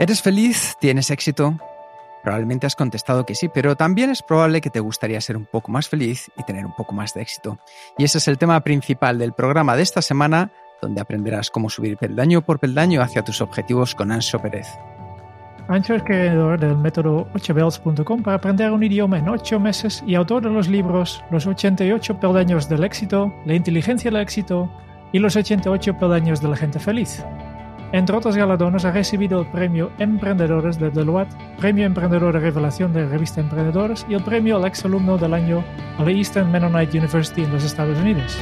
¿Eres feliz? ¿Tienes éxito? Probablemente has contestado que sí, pero también es probable que te gustaría ser un poco más feliz y tener un poco más de éxito. Y ese es el tema principal del programa de esta semana, donde aprenderás cómo subir peldaño por peldaño hacia tus objetivos con Anso Pérez. Ancho es creador del método 8bells.com para aprender un idioma en 8 meses y autor de los libros Los 88 peldaños del éxito, La inteligencia del éxito y Los 88 peldaños de la gente feliz. Entre otros galardones ha recibido el Premio Emprendedores de Deloitte, Premio Emprendedor de Revelación de Revista Emprendedores y el Premio al Exalumno del Año a la Eastern Mennonite University en los Estados Unidos.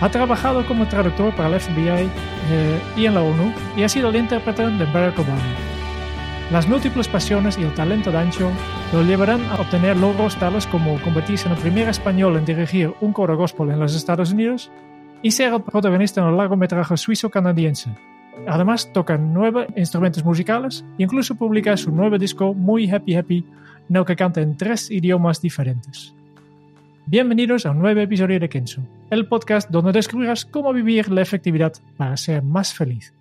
Ha trabajado como traductor para el FBI eh, y en la ONU y ha sido el intérprete de Barack Obama. Las múltiples pasiones y el talento de Ancho lo llevarán a obtener logros tales como convertirse en el primer español en dirigir un coro gospel en los Estados Unidos y ser el protagonista en el largometraje suizo-canadiense Además, toca nueve instrumentos musicales e incluso publica su nuevo disco Muy Happy Happy, en el que canta en tres idiomas diferentes. Bienvenidos a un nuevo episodio de Kenzo, el podcast donde descubrirás cómo vivir la efectividad para ser más feliz.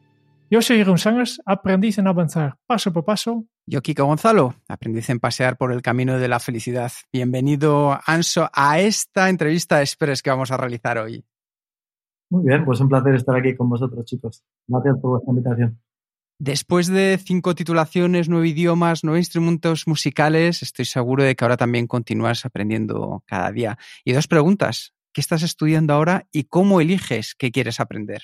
Yo soy Jeroen Sangers, aprendiz en avanzar paso por paso. Yo, Kiko Gonzalo, aprendiz en pasear por el camino de la felicidad. Bienvenido, Anso, a esta entrevista express que vamos a realizar hoy. Muy bien, pues un placer estar aquí con vosotros, chicos. Gracias por vuestra invitación. Después de cinco titulaciones, nueve idiomas, nueve instrumentos musicales, estoy seguro de que ahora también continúas aprendiendo cada día. Y dos preguntas. ¿Qué estás estudiando ahora y cómo eliges qué quieres aprender?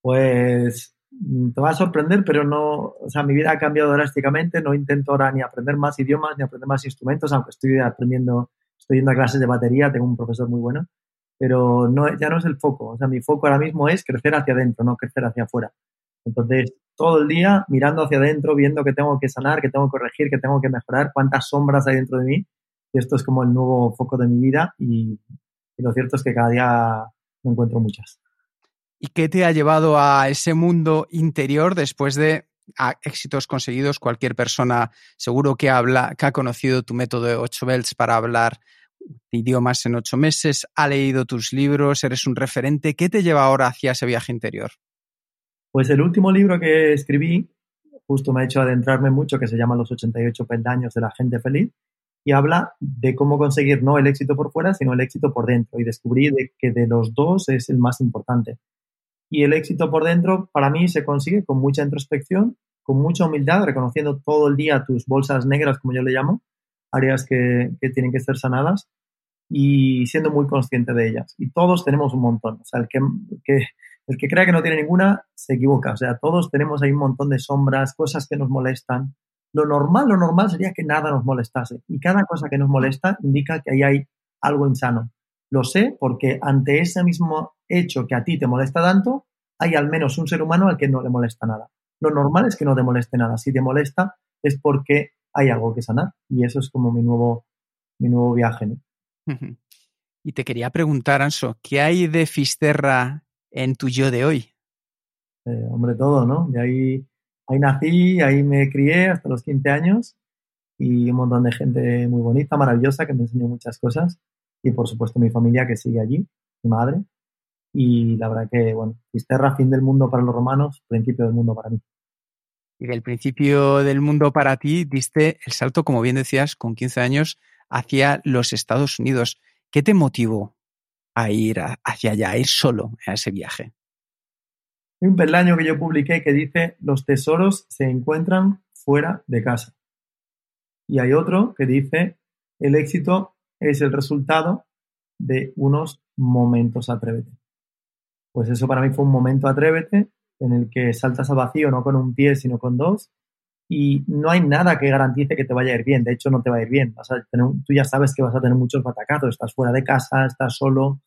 Pues mm, te va a sorprender, pero no, o sea, mi vida ha cambiado drásticamente. No intento ahora ni aprender más idiomas ni aprender más instrumentos, aunque estoy aprendiendo, estoy yendo a clases de batería, tengo un profesor muy bueno pero no, ya no es el foco. O sea, mi foco ahora mismo es crecer hacia adentro, no crecer hacia afuera. Entonces, todo el día mirando hacia adentro, viendo que tengo que sanar, que tengo que corregir, que tengo que mejorar, cuántas sombras hay dentro de mí. Y esto es como el nuevo foco de mi vida y, lo cierto es que cada día me encuentro muchas. ¿Y qué te ha llevado a ese mundo interior después de éxitos conseguidos? Cualquier persona seguro que, habla, que ha conocido tu método de 8 belts para hablar idiomas en ocho meses, ha leído tus libros, eres un referente. ¿Qué te lleva ahora hacia ese viaje interior? Pues el último libro que escribí justo me ha hecho adentrarme mucho, que se llama Los 88 peldaños de la gente feliz, y habla de cómo conseguir no el éxito por fuera, sino el éxito por dentro, y descubrí que de los dos es el más importante. Y el éxito por dentro para mí se consigue con mucha introspección, con mucha humildad, reconociendo todo el día tus bolsas negras, como yo le llamo, áreas que, tienen que ser sanadas y siendo muy consciente de ellas. Y todos tenemos un montón. O sea, el que, el que crea que no tiene ninguna se equivoca. O sea, todos tenemos ahí un montón de sombras, cosas que nos molestan. Lo normal, lo normal sería que nada nos molestase. Y cada cosa que nos molesta indica que ahí hay algo insano. Lo sé porque ante ese mismo hecho que a ti te molesta tanto, hay al menos un ser humano al que no le molesta nada. Lo normal es que no te moleste nada. Si te molesta es porque hay algo que sanar. Y eso es como mi nuevo, mi nuevo viaje. Y te quería preguntar, Anso, ¿qué hay de Fisterra en tu yo de hoy? Eh, hombre, todo, ¿no? De ahí, ahí nací, ahí me crié hasta los 15 años y un montón de gente muy bonita, maravillosa, que me enseñó muchas cosas. Y por supuesto mi familia que sigue allí, mi madre. Y la verdad que, bueno, Fisterra, fin del mundo para los romanos, principio del mundo para mí y el principio del mundo para ti diste el salto, como bien decías, con 15 años hacia los Estados Unidos. ¿Qué te motivó a ir hacia allá, a ir solo a ese viaje? Hay un peldaño que yo publiqué que dice los tesoros se encuentran fuera de casa. Y hay otro que dice el éxito es el resultado de unos momentos atrévete. Pues eso para mí fue un momento atrévete en el que saltas al vacío no con un pie, sino con dos, y no hay nada que garantice que te vaya a ir bien. De hecho, no te va a ir bien. Vas a tener, tú ya sabes que vas a tener muchos batacazos. Estás fuera de casa, estás solo,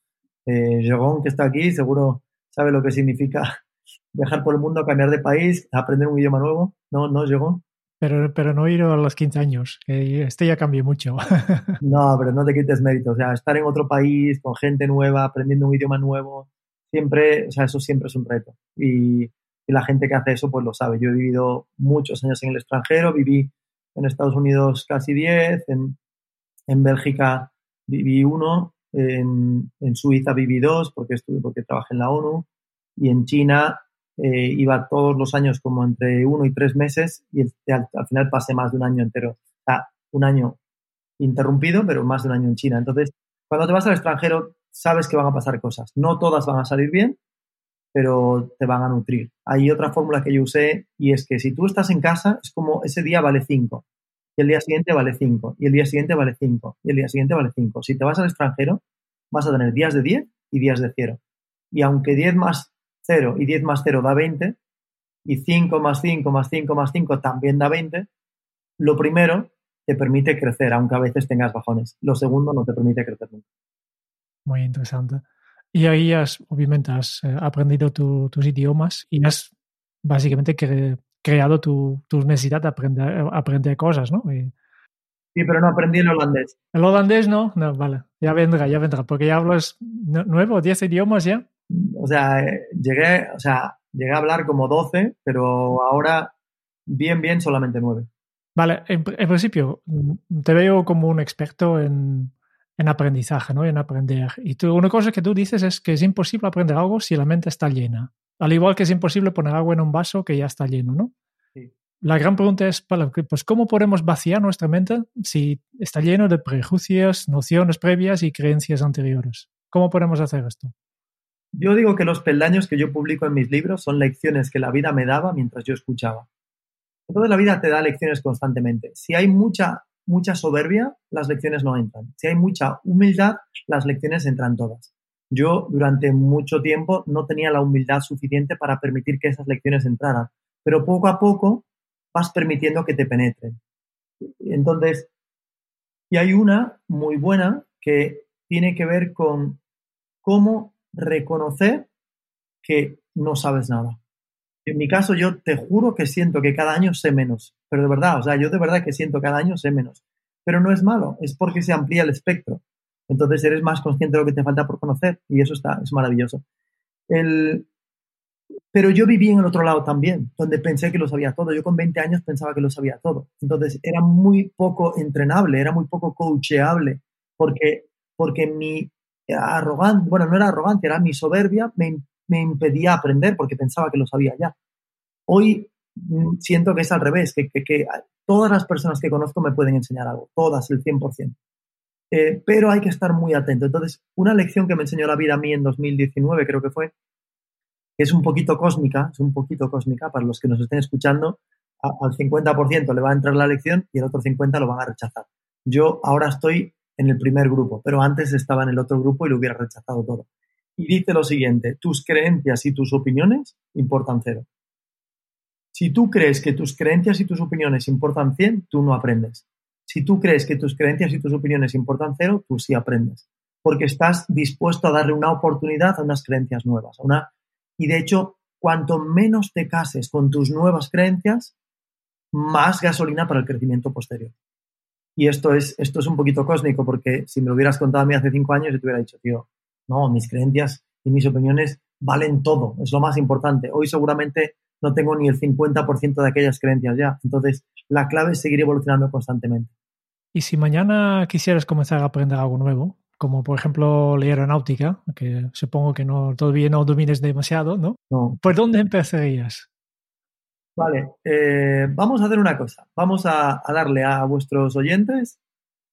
Eh, que está aquí, seguro sabe lo que significa viajar por el mundo, cambiar de país, aprender un idioma nuevo. ¿No, no Jérôme? Pero, pero no ir a los 15 años, que este ya cambió mucho. no, pero no te quites mérito. O sea, estar en otro país, con gente nueva, aprendiendo un idioma nuevo, siempre, o sea, eso siempre es un reto. Y, y la gente que hace eso, pues lo sabe. Yo he vivido muchos años en el extranjero, viví en Estados Unidos casi 10, en, en Bélgica viví uno, en, en, Suiza viví dos porque estuve, porque trabajé en la ONU, y en China eh, iba todos los años como entre uno y tres meses y al, final pasé más de un año entero. O un año interrumpido, pero más de un año en China. Entonces, cuando te vas al extranjero, sabes que van a pasar cosas. No todas van a salir bien, pero te van a nutrir. Hay otra fórmula que yo usé y es que si tú estás en casa, es como ese día vale 5, y el día siguiente vale 5, y el día siguiente vale 5, y el día siguiente vale 5. Si te vas al extranjero, vas a tener días de 10 y días de 0. Y aunque 10 más 0 y 10 más 0 da 20, y 5 más 5 más 5 más 5 también da 20, lo primero te permite crecer, aunque a veces tengas bajones. Lo segundo no te permite crecer nunca. Muy interesante. Y ahí has, obviamente, has eh, aprendido tus idiomas y has básicamente creado tu, necesidad de aprender, aprender cosas, ¿no? Sí, pero no aprendí el holandés. ¿El holandés no? No, vale. Ya vendrá, ya vendrá. Porque ya hablas nuevo, 10 idiomas ya o sea, eh, llegué, o sea, llegué a hablar como 12, pero ahora bien, bien, solamente 9. Vale, en, principio mm, te veo como un experto en, en aprendizaje, ¿no? En aprender. Y tú, una cosa que tú dices es que es imposible aprender algo si la mente está llena. Al igual que es imposible poner agua en un vaso que ya está lleno, ¿no? Sí. La gran pregunta es, pues, ¿cómo podemos vaciar nuestra mente si está lleno de prejuicios, nociones previas y creencias anteriores? ¿Cómo podemos hacer esto? Yo digo que los peldaños que yo publico en mis libros son lecciones que la vida me daba mientras yo escuchaba. Entonces la vida te da lecciones constantemente. Si hay mucha, mucha soberbia, las lecciones no entran. Si hay mucha humildad, las lecciones entran todas. Yo durante mucho tiempo no tenía la humildad suficiente para permitir que esas lecciones entraran, pero poco a poco vas permitiendo que te penetren. Entonces, y hay una muy buena que tiene que ver con cómo reconocer que no sabes nada. En mi caso, yo te juro que siento que cada año sé menos, pero de verdad, o sea, yo de verdad que siento cada año sé menos. Pero no es malo, es porque se amplía el espectro. Entonces eres más consciente de lo que te falta por conocer y eso está, es maravilloso. El, pero yo viví en el otro lado también, donde pensé que lo sabía todo. Yo con 20 años pensaba que lo sabía todo. Entonces era muy poco entrenable, era muy poco coacheable, porque, porque mi arrogante, bueno, no era arrogante, era mi soberbia, me, impedía aprender porque pensaba que lo sabía ya. Hoy siento que es al revés, que, todas las personas que conozco me pueden enseñar algo, todas, el 100%. Eh, pero hay que estar muy atento. Entonces, una lección que me enseñó la vida a mí en 2019, creo que fue, es un poquito cósmica, es un poquito cósmica para los que nos estén escuchando, al 50% le va a entrar la lección y el otro 50% lo van a rechazar. Yo ahora estoy en el primer grupo, pero antes estaba en el otro grupo y lo hubiera rechazado todo. Y dice lo siguiente, tus creencias y tus opiniones importan cero. Si tú crees que tus creencias y tus opiniones importan 100, tú no aprendes. Si tú crees que tus creencias y tus opiniones importan cero, tú sí aprendes. Porque estás dispuesto a darle una oportunidad a unas creencias nuevas. una... Y de hecho, cuanto menos te cases con tus nuevas creencias, más gasolina para el crecimiento posterior. Y esto es, esto es un poquito cósmico, porque si me lo hubieras contado a mí hace cinco años, yo te hubiera dicho, tío, no, mis creencias y mis opiniones valen todo, es lo más importante. Hoy seguramente no tengo ni el 50% de aquellas creencias ya. Entonces, la clave es seguir evolucionando constantemente. Y si mañana quisieras comenzar a aprender algo nuevo, como por ejemplo la aeronáutica, que supongo que no todavía no domines demasiado, ¿no? no. ¿Por dónde empezarías? Vale, eh, vamos a hacer una cosa. Vamos a, darle a vuestros oyentes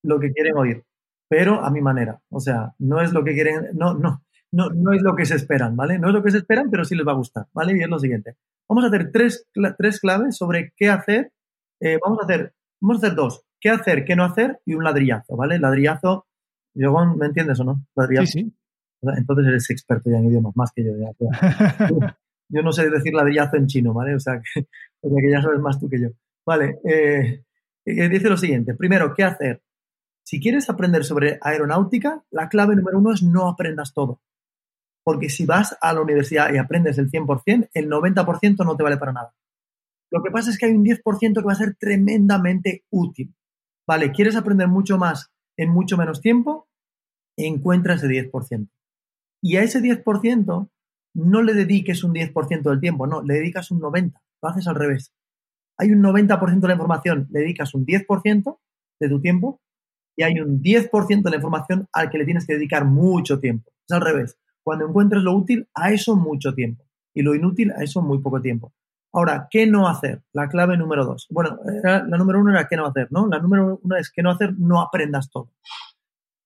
lo que quieren oír, pero a mi manera. O sea, no es lo que quieren, no, no, no, no es lo que se esperan, ¿vale? No es lo que se esperan, pero sí les va a gustar, ¿vale? Y es lo siguiente. Vamos a hacer tres, tres claves sobre qué hacer. Eh, vamos a hacer, vamos a hacer dos. ¿Qué hacer, qué no hacer? Y un ladrillazo, ¿vale? Ladrillazo, ¿me entiendes o no? Ladrillazo. Sí, sí. Entonces eres experto ya en idiomas, más que yo. Ya, yo no sé decir ladrillazo en chino, ¿vale? O sea, que, que ya sabes más tú que yo. Vale, eh, eh, dice lo siguiente. Primero, ¿qué hacer? Si quieres aprender sobre aeronáutica, la clave número uno es no aprendas todo. Porque si vas a la universidad y aprendes el 100%, el 90% no te vale para nada. Lo que pasa es que hay un 10% que va a ser tremendamente útil. Vale, ¿quieres aprender mucho más en mucho menos tiempo? Encuentra ese 10%. Y a ese 10% no le dediques un 10% del tiempo, no, le dedicas un 90%, lo haces al revés. Hay un 90% de la información, le dedicas un 10% de tu tiempo y hay un 10% de la información al que le tienes que dedicar mucho tiempo. Es al revés. Cuando encuentres lo útil, a eso mucho tiempo y lo inútil, a eso muy poco tiempo. Ahora, ¿qué no hacer? La clave número dos. Bueno, la número uno era qué no hacer, ¿no? La número uno es qué no hacer, no aprendas todo.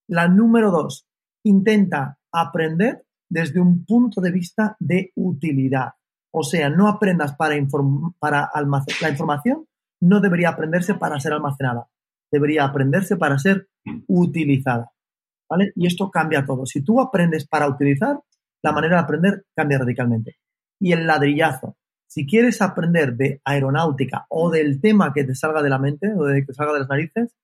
La número dos, intenta aprender desde un punto de vista de utilidad. O sea, no aprendas para, para almacenar. La información no debería aprenderse para ser almacenada, debería aprenderse para ser utilizada. Y esto cambia todo. Si tú aprendes para utilizar, la manera de aprender cambia radicalmente. Y el ladrillazo. Si quieres aprender de aeronáutica o del tema que te salga de la mente o de que te salga de las narices,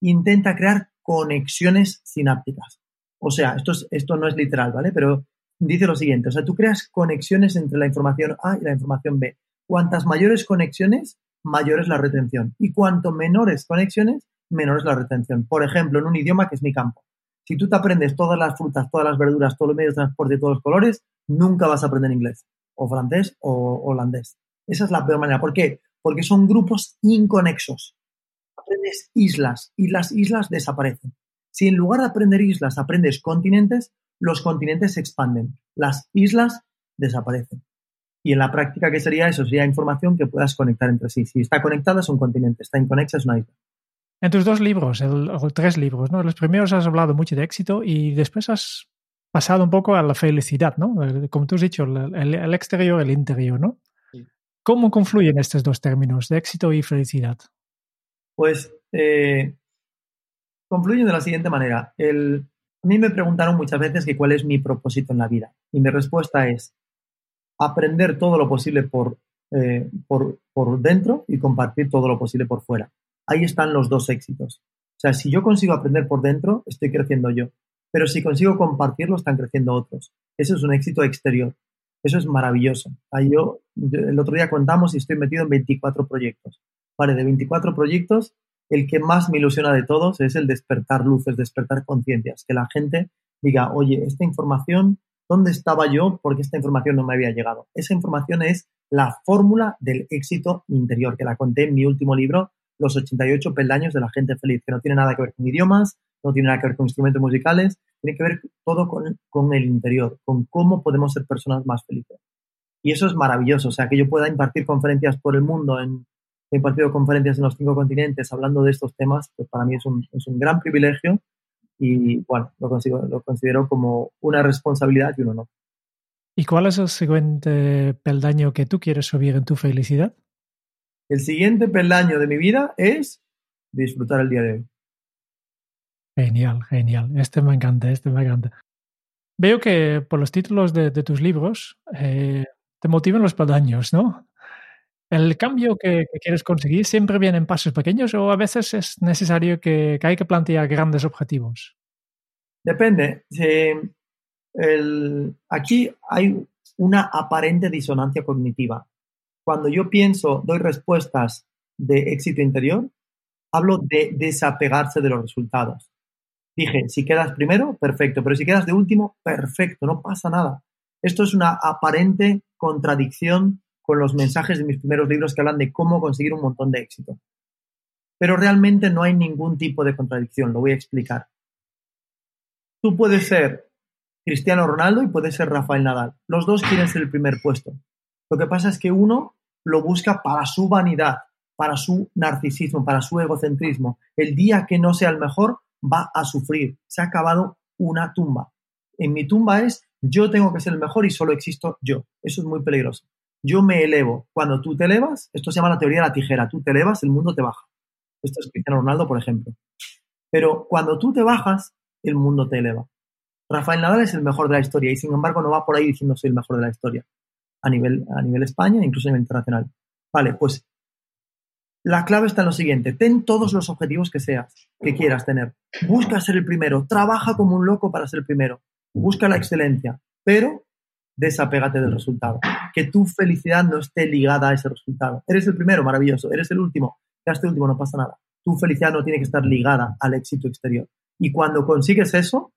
intenta crear conexiones sinápticas. O sea, esto, esto no es literal, ¿vale? Pero dice lo siguiente, o sea, tú creas conexiones entre la información A y la información B. Cuantas mayores conexiones, mayor es la retención. Y cuanto menores conexiones, menor es la retención. Por ejemplo, en un idioma que es mi campo. Si tú te aprendes todas las frutas, todas las verduras, todos los medios de transporte todos los colores, nunca vas a aprender inglés, o francés, o holandés. Esa es la peor manera. ¿Por qué? Porque son grupos inconexos. Aprendes islas y las islas desaparecen. Si en lugar de aprender islas aprendes continentes, los continentes se expanden, las islas desaparecen. Y en la práctica, ¿qué sería eso? Sería información que puedas conectar entre sí. Si está conectada es un continente, está inconexa es una isla. En tus dos libros, o tres libros, ¿no? Los primeros has hablado mucho de éxito y después has pasado un poco a la felicidad, ¿no? Como tú has dicho, el, exterior, el interior, ¿no? ¿Cómo confluyen estos dos términos, de éxito y felicidad? Pues eh, confluyen de la siguiente manera. El, a mí me preguntaron muchas veces que cuál es mi propósito en la vida y mi respuesta es aprender todo lo posible por, eh, por, por dentro y compartir todo lo posible por fuera. Ahí están los dos éxitos. O sea, si yo consigo aprender por dentro, estoy creciendo yo. Pero si consigo compartirlo, están creciendo otros. Eso es un éxito exterior. Eso es maravilloso. Yo, el otro día contamos y estoy metido en 24 proyectos. Vale, de 24 proyectos, el que más me ilusiona de todos es el despertar luces, despertar conciencias, que la gente diga, oye, esta información, ¿dónde estaba yo? Porque esta información no me había llegado. Esa información es la fórmula del éxito interior, que la conté en mi último libro, Los 88 peldaños de la gente feliz, que no tiene nada que ver con idiomas, no tiene nada que ver con instrumentos musicales, tiene que ver todo con, con el interior, con cómo podemos ser personas más felices. Y eso es maravilloso, o sea, que yo pueda impartir conferencias por el mundo en he impartido conferencias en los cinco continentes hablando de estos temas, pues para mí es un, es un gran privilegio y bueno, lo, consigo, lo considero como una responsabilidad y un honor. ¿Y cuál es el siguiente peldaño que tú quieres subir en tu felicidad? El siguiente peldaño de mi vida es disfrutar el día de hoy. Genial, genial. Este me encanta, este me encanta. Veo que por los títulos de, de tus libros eh, te motivan los peldaños, ¿no? ¿El cambio que, quieres conseguir siempre viene en pasos pequeños o a veces es necesario que, hay que plantear grandes objetivos? Depende. aquí hay una aparente disonancia cognitiva. Cuando yo pienso, doy respuestas de éxito interior, hablo de desapegarse de los resultados. Dije, si quedas primero, perfecto, pero si quedas de último, perfecto, no pasa nada. Esto es una aparente contradicción con los mensajes de mis primeros libros que hablan de cómo conseguir un montón de éxito. Pero realmente no hay ningún tipo de contradicción, lo voy a explicar. Tú puedes ser Cristiano Ronaldo y puedes ser Rafael Nadal. Los dos quieren ser el primer puesto. Lo que pasa es que uno lo busca para su vanidad, para su narcisismo, para su egocentrismo. El día que no sea el mejor va a sufrir. Se ha acabado una tumba. En mi tumba es yo tengo que ser el mejor y solo existo yo. Eso es muy peligroso yo me elevo. Cuando tú te elevas, esto se llama la teoría de la tijera, tú te elevas, el mundo te baja. Esto es Cristiano Ronaldo, por ejemplo. Pero cuando tú te bajas, el mundo te eleva. Rafael Nadal es el mejor de la historia y sin embargo no va por ahí diciendo soy el mejor de la historia a nivel, a nivel España, incluso a nivel internacional. Vale, pues la clave está en lo siguiente, ten todos los objetivos que seas, que quieras tener. Busca ser el primero, trabaja como un loco para ser el primero, busca la excelencia, pero desapégate del resultado. Que tu felicidad no esté ligada a ese resultado. Eres el primero, maravilloso. Eres el último, este último, no pasa nada. Tu felicidad no tiene que estar ligada al éxito exterior. Y cuando consigues eso,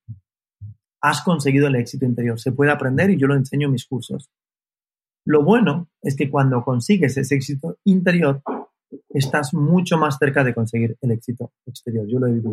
has conseguido el éxito interior. Se puede aprender y yo lo enseño en mis cursos. Lo bueno es que cuando consigues ese éxito interior, estás mucho más cerca de conseguir el éxito exterior. Yo lo he vivido.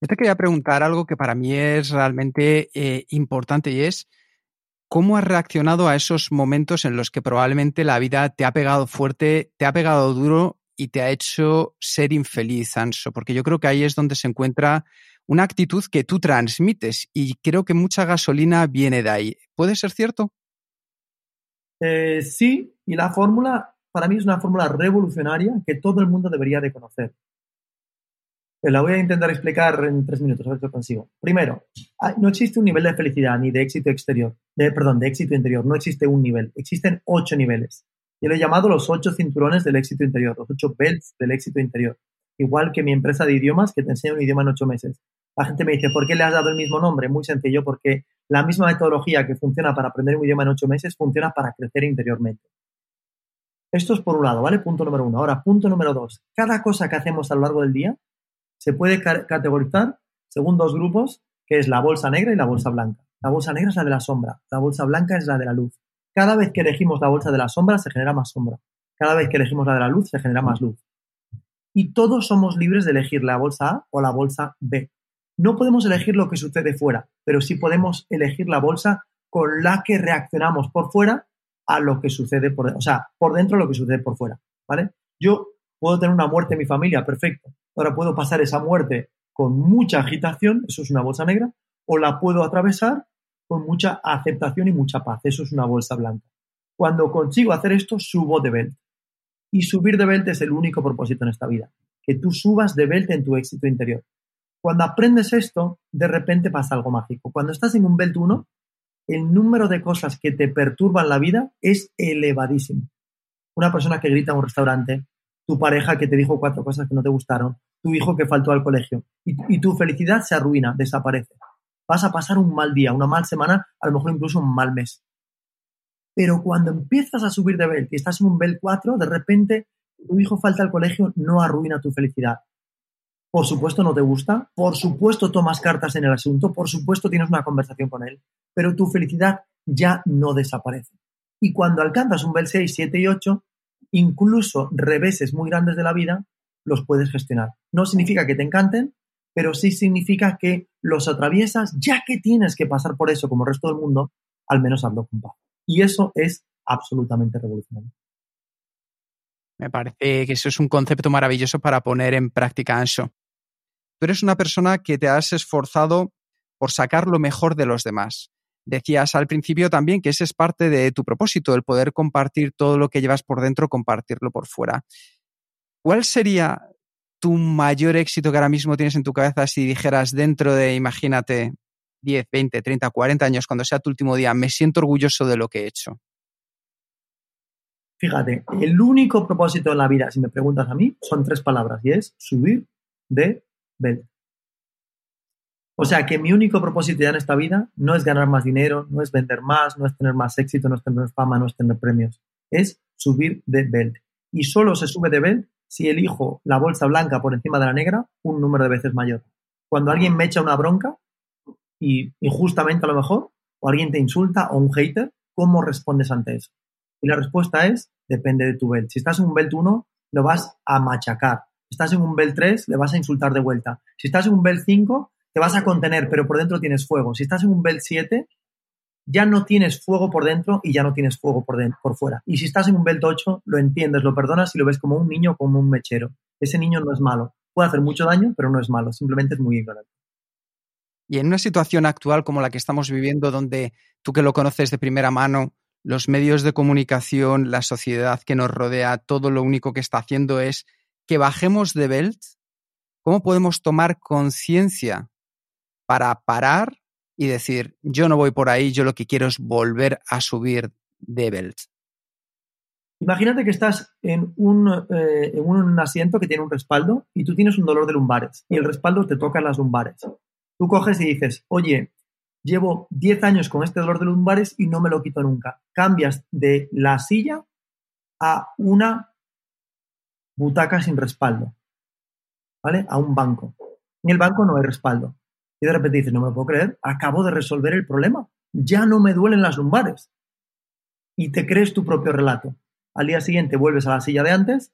Yo te quería preguntar algo que para mí es realmente eh, importante y es cómo has reaccionado a esos momentos en los que probablemente la vida te ha pegado fuerte, te ha pegado duro y te ha hecho ser infeliz, Anso, porque yo creo que ahí es donde se encuentra una actitud que tú transmites y creo que mucha gasolina viene de ahí. ¿Puede ser cierto? Eh, sí, y la fórmula para mí es una fórmula revolucionaria que todo el mundo debería de conocer. Te la voy a intentar explicar en tres minutos, a ver si consigo. Primero, no existe un nivel de felicidad ni de éxito exterior, perdón, de éxito interior, no existe un nivel, existen ocho niveles. Yo lo he llamado los ocho cinturones del éxito interior, los ocho belts del éxito interior. Igual que mi empresa de idiomas que te enseña un idioma en ocho meses. La gente me dice, ¿por qué le has dado el mismo nombre? Muy sencillo, porque la misma metodología que funciona para aprender un idioma en ocho meses funciona para crecer interiormente. Esto es por un lado, ¿vale? Punto número uno. Ahora, punto número dos. Cada cosa que hacemos a lo largo del día se puede categorizar según dos grupos, que es la bolsa negra y la bolsa blanca. La bolsa negra es la de la sombra, la bolsa blanca es la de la luz. Cada vez que elegimos la bolsa de la sombra se genera más sombra. Cada vez que elegimos la de la luz se genera más luz. Y todos somos libres de elegir la bolsa A o la bolsa B. No podemos elegir lo que sucede fuera, pero sí podemos elegir la bolsa con la que reaccionamos por fuera a lo que sucede por o sea, por dentro a lo que sucede por fuera, ¿vale? Yo puedo tener una muerte en mi familia, perfecto. Ahora puedo pasar esa muerte con mucha agitación, eso es una bolsa negra, o la puedo atravesar con mucha aceptación y mucha paz, eso es una bolsa blanca. Cuando consigo hacer esto, subo de belt. Y subir de belt es el único propósito en esta vida, que tú subas de belt en tu éxito interior. Cuando aprendes esto, de repente pasa algo mágico. Cuando estás en un belt 1, el número de cosas que te perturban la vida es elevadísimo. Una persona que grita en un restaurante, tu pareja que te dijo cuatro cosas que no te gustaron, tu hijo que faltó al colegio y, tu felicidad se arruina, desaparece. Vas a pasar un mal día, una mal semana, a lo mejor incluso un mal mes. Pero cuando empiezas a subir de belt y estás en un belt 4, de repente tu hijo falta al colegio, no arruina tu felicidad. Por supuesto no te gusta, por supuesto tomas cartas en el asunto, por supuesto tienes una conversación con él, pero tu felicidad ya no desaparece. Y cuando alcanzas un bel 6, 7 y 8, incluso reveses muy grandes de la vida los puedes gestionar. No significa que te encanten, pero sí significa que los atraviesas, ya que tienes que pasar por eso como el resto del mundo, al menos hazlo con paz. Y eso es absolutamente revolucionario. Me parece que eso es un concepto maravilloso para poner en práctica, Anso. Tú eres una persona que te has esforzado por sacar lo mejor de los demás. Decías al principio también que ese es parte de tu propósito, el poder compartir todo lo que llevas por dentro, compartirlo por fuera. ¿Cuál sería tu mayor éxito que ahora mismo tienes en tu cabeza si dijeras dentro de, imagínate, 10, 20, 30, 40 años, cuando sea tu último día, me siento orgulloso de lo que he hecho? Fíjate, el único propósito en la vida, si me preguntas a mí, son tres palabras y es subir de belt. O sea que mi único propósito ya en esta vida no es ganar más dinero, no es vender más, no es tener más éxito, no es tener fama, no es tener premios. Es subir de belt. Y solo se sube de belt si elijo la bolsa blanca por encima de la negra, un número de veces mayor. Cuando alguien me echa una bronca, y injustamente a lo mejor, o alguien te insulta o un hater, ¿cómo respondes ante eso? Y la respuesta es, depende de tu belt. Si estás en un belt 1, lo vas a machacar. Si estás en un belt 3, le vas a insultar de vuelta. Si estás en un belt 5, te vas a contener, pero por dentro tienes fuego. Si estás en un belt 7, ya no tienes fuego por dentro y ya no tienes fuego por, por fuera. Y si estás en un belt 8, lo entiendes, lo perdonas y lo ves como un niño como un mechero. Ese niño no es malo. Puede hacer mucho daño, pero no es malo. Simplemente es muy ignorante. Y en una situación actual como la que estamos viviendo, donde tú que lo conoces de primera mano, los medios de comunicación, la sociedad que nos rodea, todo lo único que está haciendo es que bajemos de belt, ¿cómo podemos tomar conciencia para parar y decir, yo no voy por ahí, yo lo que quiero es volver a subir de belt? Imagínate que estás en un, eh, en un asiento que tiene un respaldo y tú tienes un dolor de lumbares y el respaldo te toca las lumbares. Tú coges y dices, oye, llevo 10 años con este dolor de lumbares y no me lo quito nunca. Cambias de la silla a una butaca sin respaldo, ¿vale? A un banco. En el banco no hay respaldo. Y de repente dices, no me puedo creer, acabo de resolver el problema. Ya no me duelen las lumbares. Y te crees tu propio relato. Al día siguiente vuelves a la silla de antes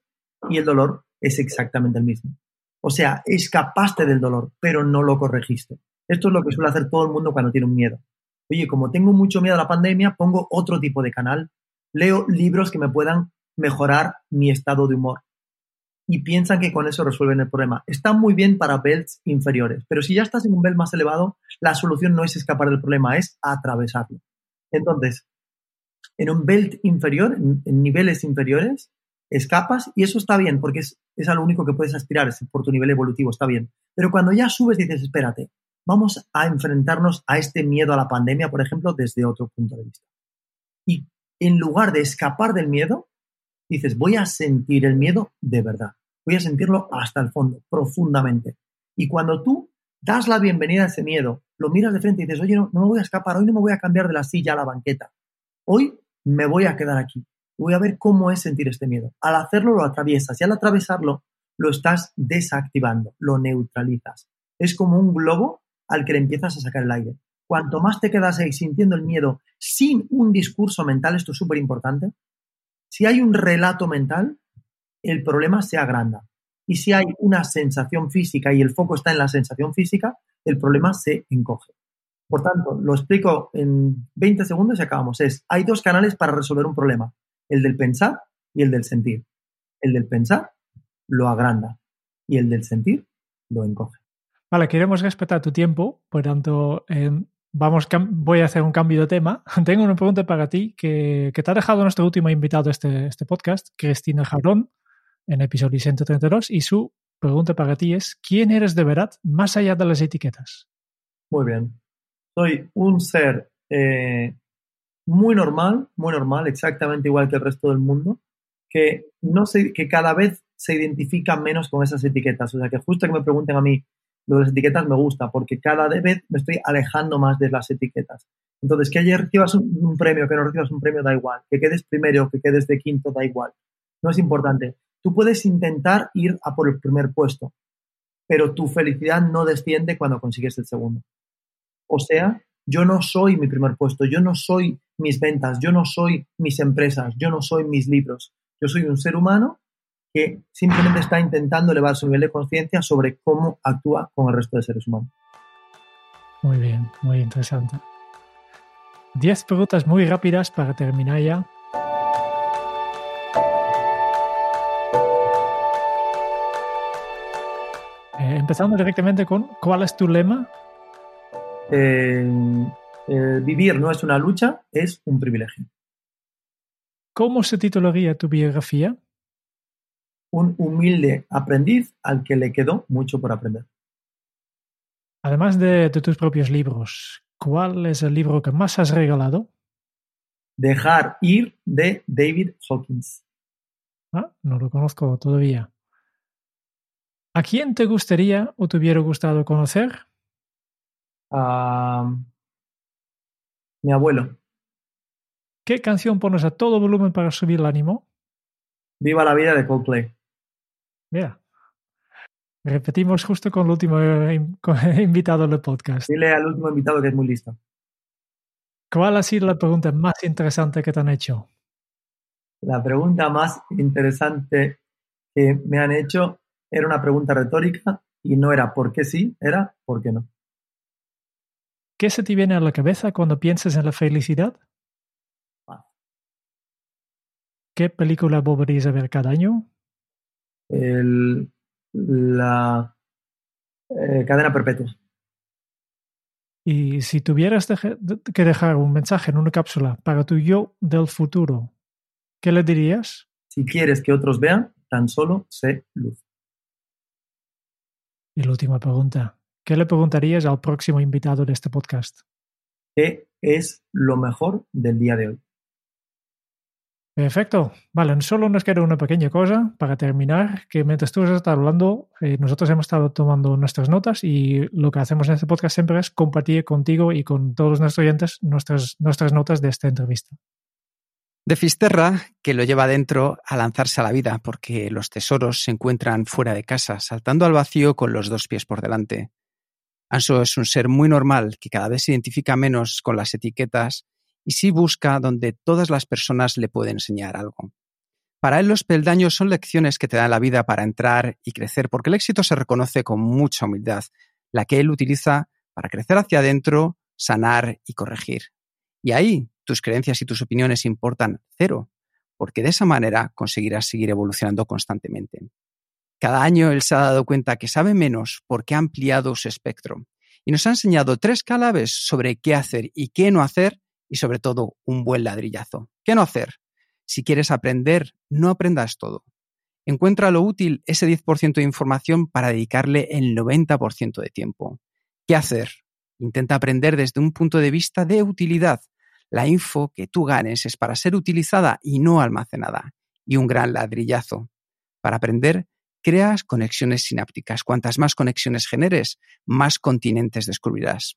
y el dolor es exactamente el mismo. O sea, escapaste del dolor, pero no lo corregiste. Esto es lo que suele hacer todo el mundo cuando tiene un miedo. Oye, como tengo mucho miedo a la pandemia, pongo otro tipo de canal. Leo libros que me puedan mejorar mi estado de humor. Y piensan que con eso resuelven el problema. Está muy bien para belts inferiores, pero si ya estás en un belt más elevado, la solución no es escapar del problema, es atravesarlo. Entonces, en un belt inferior, en niveles inferiores, escapas y eso está bien porque es, es a lo único que puedes aspirar es por tu nivel evolutivo, está bien. Pero cuando ya subes dices, espérate, vamos a enfrentarnos a este miedo a la pandemia, por ejemplo, desde otro punto de vista. Y en lugar de escapar del miedo, dices, voy a sentir el miedo de verdad, voy a sentirlo hasta el fondo, profundamente. Y cuando tú das la bienvenida a ese miedo, lo miras de frente y dices, oye, no, no me voy a escapar, hoy no me voy a cambiar de la silla a la banqueta, hoy me voy a quedar aquí, voy a ver cómo es sentir este miedo. Al hacerlo lo atraviesas y al atravesarlo lo estás desactivando, lo neutralizas. Es como un globo al que le empiezas a sacar el aire. Cuanto más te quedas ahí sintiendo el miedo sin un discurso mental, esto es súper importante, si hay un relato mental, el problema se agranda. Y si hay una sensación física y el foco está en la sensación física, el problema se encoge. Por tanto, lo explico en 20 segundos y acabamos. Es, hay dos canales para resolver un problema el del pensar y el del sentir. El del pensar lo agranda y el del sentir lo encoge. Vale, queremos respetar tu tiempo, por tanto, vamos, voy a hacer un cambio de tema. Tengo una pregunta para ti que, te ha dejado nuestro último invitado a este, este podcast, Cristina Jarón, en episodio 132, y su pregunta para ti es, ¿quién eres de verdad más allá de las etiquetas? Muy bien. Soy un ser eh, muy normal, muy normal, exactamente igual que el resto del mundo, que, no sé, que cada vez se identifica menos con esas etiquetas. O sea, que justo que me pregunten a mí, lo de las etiquetas me gusta, porque cada vez me estoy alejando más de las etiquetas. Entonces, que ayer recibas un, premio, que no recibas un premio, da igual. Que quedes primero, que quedes de quinto, da igual. No es importante. Tú puedes intentar ir a por el primer puesto, pero tu felicidad no desciende cuando consigues el segundo. O sea, yo no soy mi primer puesto, yo no soy mis ventas, yo no soy mis empresas, yo no soy mis libros. Yo soy un ser humano que simplemente está intentando elevar su nivel de conciencia sobre cómo actúa con el resto de seres humanos. Muy bien, muy interesante. Diez preguntas muy rápidas para terminar ya. Eh, empezando directamente con, ¿cuál es tu lema eh, eh, vivir no es una lucha, es un privilegio. ¿Cómo se titularía tu biografía? Un humilde aprendiz al que le quedó mucho por aprender. Además de, tus propios libros, ¿cuál es el libro que más has regalado? Dejar ir de David Hawkins. Ah, no lo conozco todavía. ¿A quién te gustaría o te hubiera gustado conocer? a mi abuelo. ¿Qué canción pones a todo volumen para subir el ánimo? Viva la vida de Coldplay. Mira. Repetimos justo con el último invitado del podcast. Dile al último invitado que es muy listo. ¿Cuál ha sido la pregunta más interesante que te han hecho? La pregunta más interesante que me han hecho era una pregunta retórica y no era por qué sí, era por qué no. ¿Qué se te viene a la cabeza cuando piensas en la felicidad? ¿Qué película volverías a ver cada año? El, la eh, cadena perpetua. Y si tuvieras que dejar un mensaje en una cápsula para tu yo del futuro, ¿qué le dirías? Si quieres que otros vean, tan solo sé luz. Y la última pregunta. ¿Qué le preguntarías al próximo invitado de este podcast? ¿Qué es lo mejor del día de hoy? Perfecto. Vale, solo nos queda una pequeña cosa para terminar, que mientras tú estás hablando, eh, nosotros hemos estado tomando nuestras notas y lo que hacemos en este podcast siempre es compartir contigo y con todos nuestros oyentes nuestras, nuestras notas de esta entrevista. De Fisterra, que lo lleva dentro a lanzarse a la vida, porque los tesoros se encuentran fuera de casa, saltando al vacío con los dos pies por delante. Anso es un ser muy normal que cada vez se identifica menos con las etiquetas y sí busca donde todas las personas le pueden enseñar algo. Para él los peldaños son lecciones que te dan la vida para entrar y crecer, porque el éxito se reconoce con mucha humildad, la que él utiliza para crecer hacia adentro, sanar y corregir. Y ahí tus creencias y tus opiniones importan cero, porque de esa manera conseguirás seguir evolucionando constantemente. Cada año él se ha dado cuenta que sabe menos porque ha ampliado su espectro y nos ha enseñado tres claves sobre qué hacer y qué no hacer y sobre todo un buen ladrillazo. ¿Qué no hacer? Si quieres aprender, no aprendas todo. Encuentra lo útil ese 10% de información para dedicarle el 90% de tiempo. ¿Qué hacer? Intenta aprender desde un punto de vista de utilidad. La info que tú ganes es para ser utilizada y no almacenada. Y un gran ladrillazo. Para aprender, creas conexiones sinápticas. Cuantas más conexiones generes, más continentes descubrirás.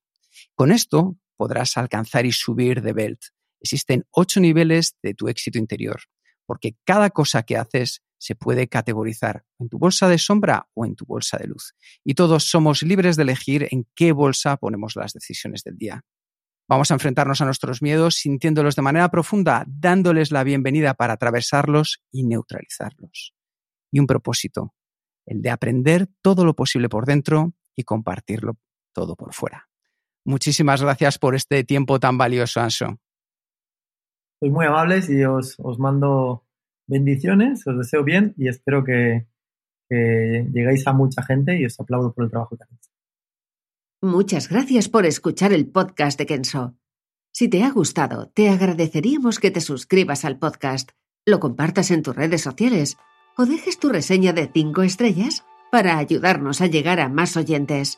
Con esto podrás alcanzar y subir de belt. Existen ocho niveles de tu éxito interior, porque cada cosa que haces se puede categorizar en tu bolsa de sombra o en tu bolsa de luz. Y todos somos libres de elegir en qué bolsa ponemos las decisiones del día. Vamos a enfrentarnos a nuestros miedos sintiéndolos de manera profunda, dándoles la bienvenida para atravesarlos y neutralizarlos. Y un propósito, el de aprender todo lo posible por dentro y compartirlo todo por fuera. Muchísimas gracias por este tiempo tan valioso, Anso. Sois muy amables y os, mando bendiciones, os deseo bien y espero que, que lleguéis a mucha gente y os aplaudo por el trabajo que hacéis. Muchas gracias por escuchar el podcast de Kenso. Si te ha gustado, te agradeceríamos que te suscribas al podcast, lo compartas en tus redes sociales o dejes tu reseña de 5 estrellas para ayudarnos a llegar a más oyentes.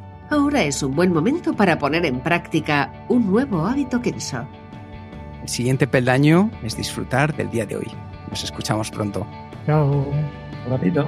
ahora es un buen momento para poner en práctica un nuevo hábito Kenso. El siguiente peldaño es disfrutar del día de hoy. Nos escuchamos pronto. Chao. Un ratito.